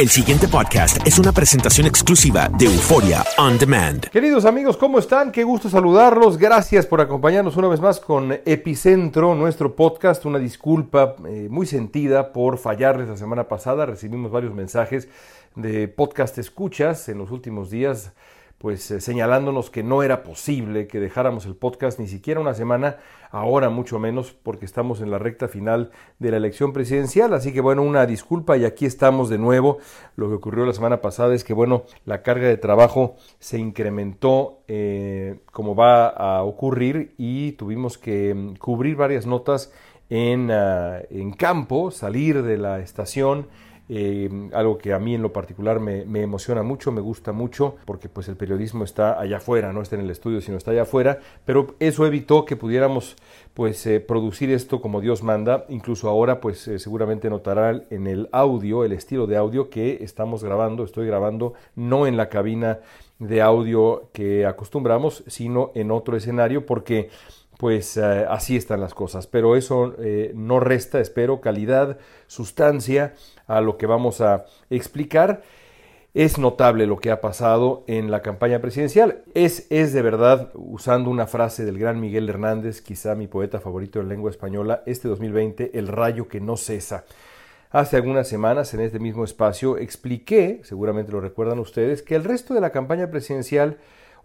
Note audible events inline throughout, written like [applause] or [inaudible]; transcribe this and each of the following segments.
El siguiente podcast es una presentación exclusiva de Euforia On Demand. Queridos amigos, ¿cómo están? Qué gusto saludarlos. Gracias por acompañarnos una vez más con Epicentro, nuestro podcast. Una disculpa eh, muy sentida por fallarles la semana pasada. Recibimos varios mensajes de podcast escuchas en los últimos días pues eh, señalándonos que no era posible que dejáramos el podcast ni siquiera una semana, ahora mucho menos porque estamos en la recta final de la elección presidencial, así que bueno, una disculpa y aquí estamos de nuevo. Lo que ocurrió la semana pasada es que bueno, la carga de trabajo se incrementó eh, como va a ocurrir y tuvimos que mm, cubrir varias notas en, ah, en campo, salir de la estación, eh, algo que a mí en lo particular me, emociona mucho, me gusta mucho, porque pues el periodismo está allá afuera, no está en el estudio, sino está allá afuera, pero eso evitó que pudiéramos pues eh, producir esto como Dios manda, incluso ahora pues eh, seguramente notarán en el audio, el estilo de audio que estamos grabando, estoy grabando no en la cabina de audio que acostumbramos, sino en otro escenario, porque pues así están las cosas. Pero eso no resta, espero, calidad, sustancia a lo que vamos a explicar. Es notable lo que ha pasado en la campaña presidencial. Es, es de verdad, usando una frase del gran Miguel Hernández, quizá mi poeta favorito en lengua española, este 2020, el rayo que no cesa. Hace algunas semanas en este mismo espacio expliqué, seguramente lo recuerdan ustedes, que el resto de la campaña presidencial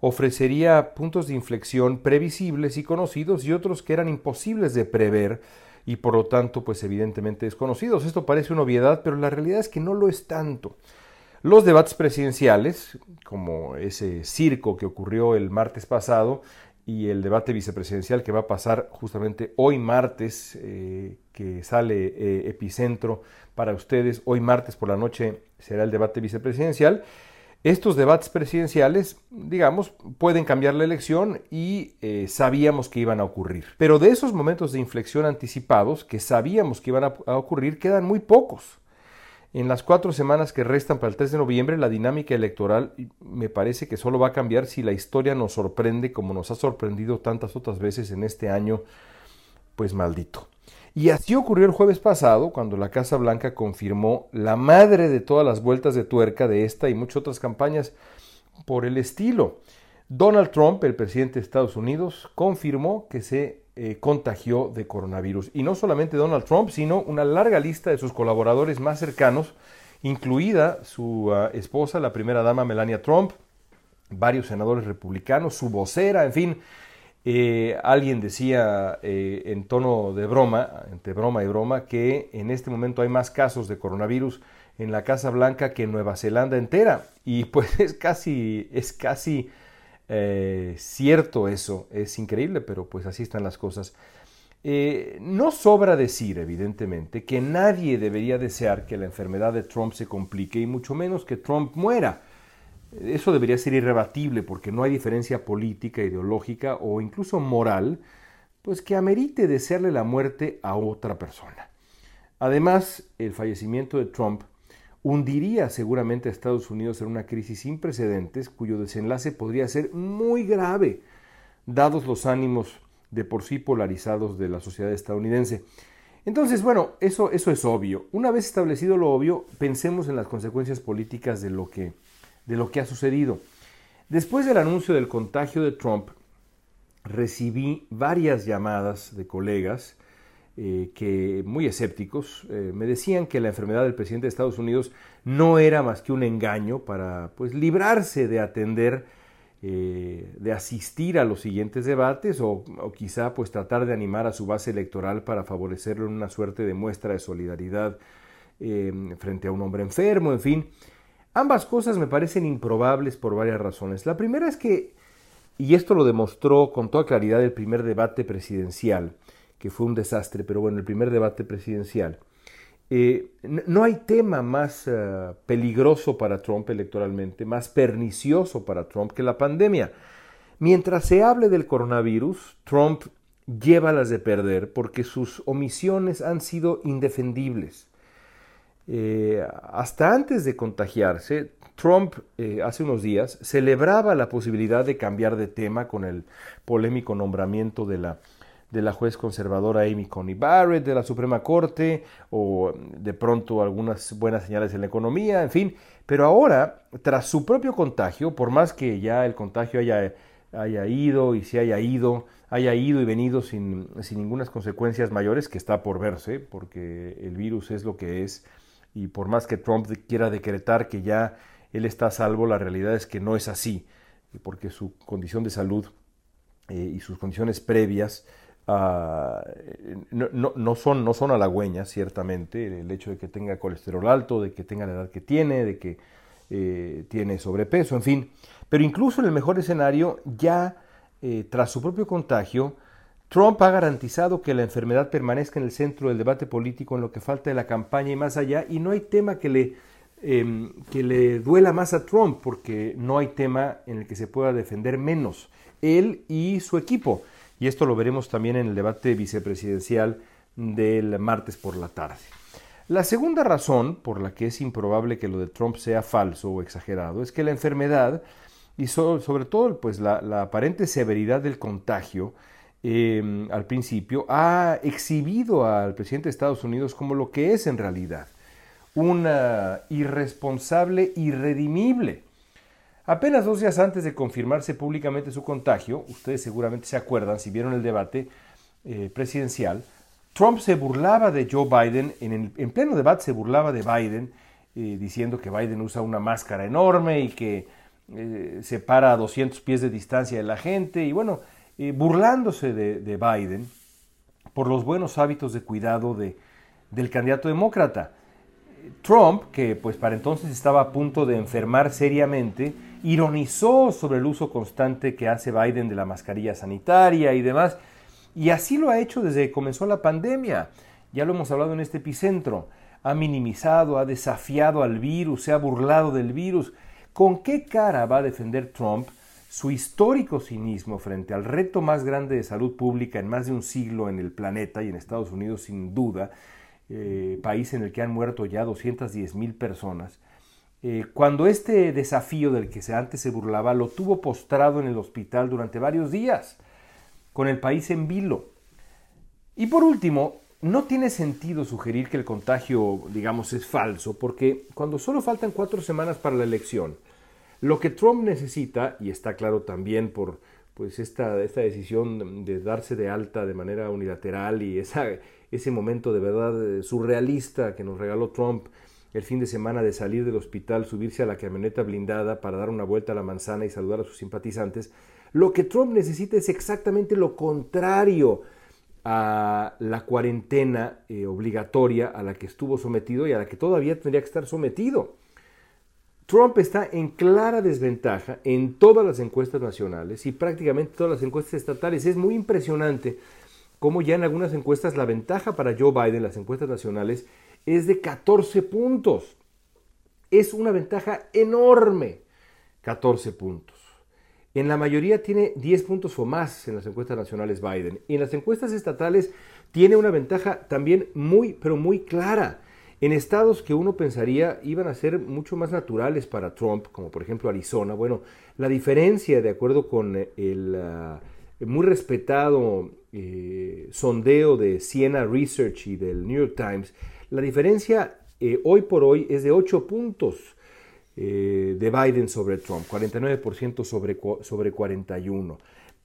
ofrecería puntos de inflexión previsibles y conocidos y otros que eran imposibles de prever y por lo tanto, pues evidentemente desconocidos. Esto parece una obviedad, pero la realidad es que no lo es tanto. Los debates presidenciales, como ese circo que ocurrió el martes pasado, y el debate vicepresidencial que va a pasar justamente hoy martes, eh, que sale eh, epicentro para ustedes, hoy martes por la noche será el debate vicepresidencial, estos debates presidenciales, digamos, pueden cambiar la elección y eh, sabíamos que iban a ocurrir. Pero de esos momentos de inflexión anticipados, que sabíamos que iban a, a ocurrir, quedan muy pocos. En las cuatro semanas que restan para el 3 de noviembre, la dinámica electoral me parece que solo va a cambiar si la historia nos sorprende como nos ha sorprendido tantas otras veces en este año, pues maldito. Y así ocurrió el jueves pasado, cuando la Casa Blanca confirmó la madre de todas las vueltas de tuerca de esta y muchas otras campañas por el estilo. Donald Trump, el presidente de Estados Unidos, confirmó que se eh, contagió de coronavirus. Y no solamente Donald Trump, sino una larga lista de sus colaboradores más cercanos, incluida su ah, esposa, la primera dama Melania Trump, varios senadores republicanos, su vocera, en fin, eh, alguien decía eh, en tono de broma, entre broma y broma, que en este momento hay más casos de coronavirus en la Casa Blanca que en Nueva Zelanda entera. Y pues [laughs] es casi, es casi eh, cierto eso. Es increíble, pero pues así están las cosas. no sobra decir, evidentemente, que nadie debería desear que la enfermedad de Trump se complique y mucho menos que Trump muera. Eso debería ser irrebatible porque no hay diferencia política, ideológica o incluso moral, pues que amerite desearle la muerte a otra persona. Además, el fallecimiento de Trump hundiría seguramente a Estados Unidos en una crisis sin precedentes cuyo desenlace podría ser muy grave, dados los ánimos de por sí polarizados de la sociedad estadounidense. Entonces, bueno, eso, eso es obvio. Una vez establecido lo obvio, pensemos en las consecuencias políticas de lo que, de lo que ha sucedido. Después del anuncio del contagio de Trump, recibí varias llamadas de colegas eh, que, muy escépticos, eh, me decían que la enfermedad del presidente de Estados Unidos no era más que un engaño para pues, librarse de atender, eh, de asistir a los siguientes debates o, o, quizá pues, tratar de animar a su base electoral para favorecerlo en una suerte de muestra de solidaridad frente a un hombre enfermo, en fin. Ambas cosas me parecen improbables por varias razones. La primera es que, y esto lo demostró con toda claridad el primer debate presidencial, que fue un desastre, pero bueno, el primer debate presidencial. Eh, no hay tema más uh, peligroso para Trump electoralmente, más pernicioso para Trump que la pandemia. Mientras se hable del coronavirus, Trump lleva las de perder porque sus omisiones han sido indefendibles. Eh, hasta antes de contagiarse, Trump eh, hace unos días celebraba la posibilidad de cambiar de tema con el polémico nombramiento de la de la juez conservadora Amy Coney Barrett de la Suprema Corte o de pronto algunas buenas señales en la economía, en fin. Pero ahora, tras su propio contagio, por más que ya el contagio haya, haya ido y se haya ido, haya ido y venido sin, sin ninguna consecuencias mayores, que está por verse, porque el virus es lo que es, y por más que Trump quiera decretar que ya él está salvo, la realidad es que no es así, porque su condición de salud eh, y sus condiciones previas Uh, no, no, son, no son halagüeñas, ciertamente, el hecho de que tenga colesterol alto, de que tenga la edad que tiene, de que eh, tiene sobrepeso, en fin. Pero incluso en el mejor escenario, ya eh, tras su propio contagio, Trump ha garantizado que la enfermedad permanezca en el centro del debate político en lo que falta de la campaña y más allá, y no hay tema que le, eh, que le duela más a Trump, porque no hay tema en el que se pueda defender menos él y su equipo y esto lo veremos también en el debate vicepresidencial del martes por la tarde. La segunda razón por la que es improbable que lo de Trump sea falso o exagerado es que la enfermedad y sobre todo pues, la, aparente severidad del contagio em, al principio ha exhibido al presidente de Estados Unidos como lo que es en realidad, un irresponsable irredimible Apenas dos días antes de confirmarse públicamente su contagio, ustedes seguramente se acuerdan si vieron el debate eh, presidencial, Trump se burlaba de Joe Biden, en, en pleno debate se burlaba de Biden, eh, diciendo que Biden usa una máscara enorme y que eh, se para a 200 pies de distancia de la gente, y bueno, burlándose de, de, Biden por los buenos hábitos de cuidado de, del candidato demócrata. Trump, que pues para entonces estaba a punto de enfermar seriamente, ironizó sobre el uso constante que hace Biden de la mascarilla sanitaria y demás, y así lo ha hecho desde que comenzó la pandemia. Ya lo hemos hablado en este epicentro. Ha minimizado, ha desafiado al virus, se ha burlado del virus. ¿Con qué cara va a defender Trump su histórico cinismo frente al reto más grande de salud pública en más de un siglo en el planeta y en Estados Unidos sin duda, eh, país en el que han muerto ya 210 mil personas? Eh, cuando este desafío del que antes se burlaba lo tuvo postrado en el hospital durante varios días, con el país en vilo. Y por último, no tiene sentido sugerir que el contagio, digamos, es falso, porque cuando solo faltan cuatro semanas para la elección, lo que Trump necesita, y está claro también por pues esta, esta decisión de darse de alta de manera unilateral y esa, ese momento de verdad surrealista que nos regaló Trump el fin de semana de salir del hospital, subirse a la camioneta blindada para dar una vuelta a la manzana y saludar a sus simpatizantes, lo que Trump necesita es exactamente lo contrario a la cuarentena eh, obligatoria a la que estuvo sometido y a la que todavía tendría que estar sometido. Trump está en clara desventaja en todas las encuestas nacionales y prácticamente todas las encuestas estatales. Es muy impresionante cómo ya en algunas encuestas la ventaja para Joe Biden, las encuestas nacionales, es de 14 puntos. Es una ventaja enorme. 14 puntos. En la mayoría tiene 10 puntos o más en las encuestas nacionales Biden. Y en las encuestas estatales tiene una ventaja también muy, pero muy clara. En estados que uno pensaría iban a ser mucho más naturales para Trump, como por ejemplo Arizona, bueno, la diferencia, de acuerdo con el ah, muy respetado eh, sondeo de Siena Research y del New York Times, la diferencia eh, hoy por hoy es de 8 puntos eh, de Biden sobre Trump, 49% sobre, sobre 41%.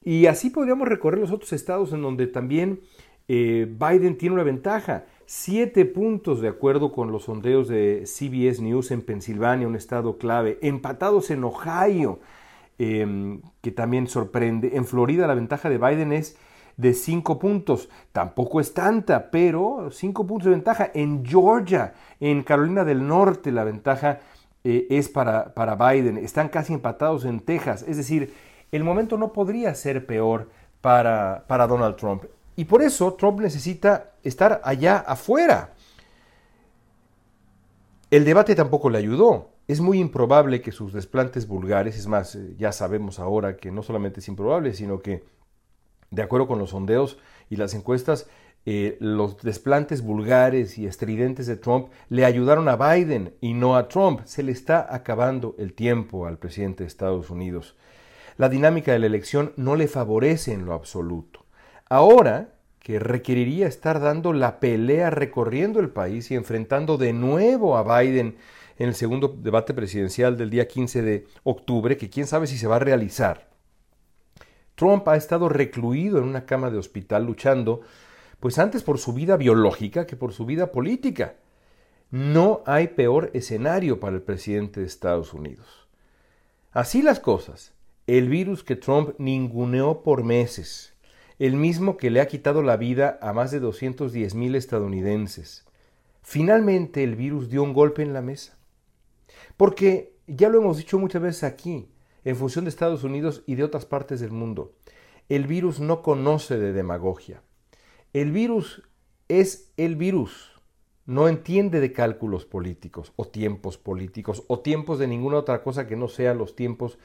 Y así podríamos recorrer los otros estados en donde también Biden tiene una ventaja. Siete puntos de acuerdo con los sondeos de CBS News en Pensilvania, un estado clave, empatados en Ohio, em, que también sorprende. En Florida la ventaja de Biden es de cinco puntos. Tampoco es tanta, pero cinco puntos de ventaja. En Georgia, en Carolina del Norte, la ventaja eh, es para, para Biden. Están casi empatados en Texas. Es decir, el momento no podría ser peor para, para Donald Trump. Y por eso Trump necesita estar allá afuera. El debate tampoco le ayudó. Es muy improbable que sus desplantes vulgares, es más, eh, ya sabemos ahora que no solamente es improbable, sino que, de acuerdo con los sondeos y las encuestas, eh, los desplantes vulgares y estridentes de Trump le ayudaron a Biden y no a Trump. Se le está acabando el tiempo al presidente de Estados Unidos. La dinámica de la elección no le favorece en lo absoluto. Ahora que requeriría estar dando la pelea recorriendo el país y enfrentando de nuevo a Biden en el segundo debate presidencial del día 15 de octubre, que quién sabe si se va a realizar. Trump ha estado recluido en una cama de hospital luchando, pues antes por su vida biológica que por su vida política. No hay peor escenario para el presidente de Estados Unidos. Así las cosas, el virus que Trump ninguneó por meses, el mismo que le ha quitado la vida a más de 210 mil estadounidenses. Finalmente el virus dio un golpe en la mesa. Porque, ya lo hemos dicho muchas veces aquí, en función de Estados Unidos y de otras partes del mundo, el virus no conoce de demagogia. El virus es el virus. No entiende de cálculos políticos o tiempos políticos o tiempos de ninguna otra cosa que no sean los tiempos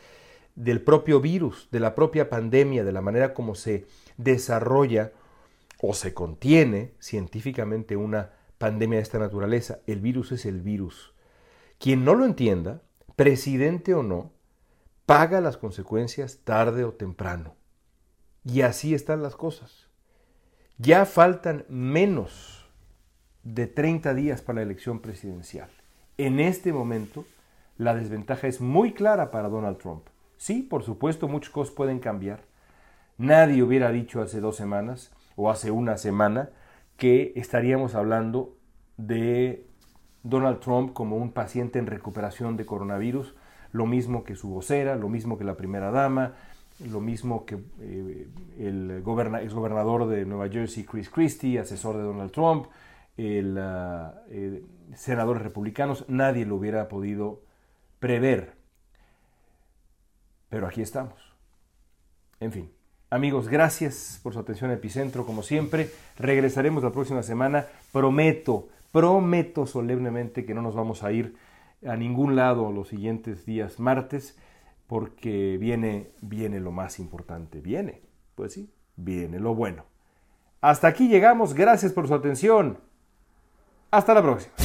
del propio virus, de la propia pandemia, de la manera como se desarrolla o se contiene científicamente una pandemia de esta naturaleza. El virus es el virus. Quien no lo entienda, presidente o no, paga las consecuencias tarde o temprano. Y así están las cosas. Ya faltan menos de 30 días para la elección presidencial. En este momento, la desventaja es muy clara para Donald Trump. Sí, por supuesto, muchas cosas pueden cambiar. Nadie hubiera dicho hace dos semanas o hace una semana que estaríamos hablando de Donald Trump como un paciente en recuperación de coronavirus, lo mismo que su vocera, lo mismo que la primera dama, lo mismo que eh, el exgobernador de Nueva Jersey, Chris Christie, asesor de Donald Trump, el, uh, senadores republicanos, nadie lo hubiera podido prever. Pero aquí estamos. En fin, Amigos, gracias por su atención Epicentro, como siempre. Regresaremos la próxima semana. Prometo, prometo solemnemente que no nos vamos a ir a ningún lado los siguientes días martes, porque viene, viene lo más importante. Viene, pues sí, viene lo bueno. Hasta aquí llegamos. Gracias por su atención. Hasta la próxima.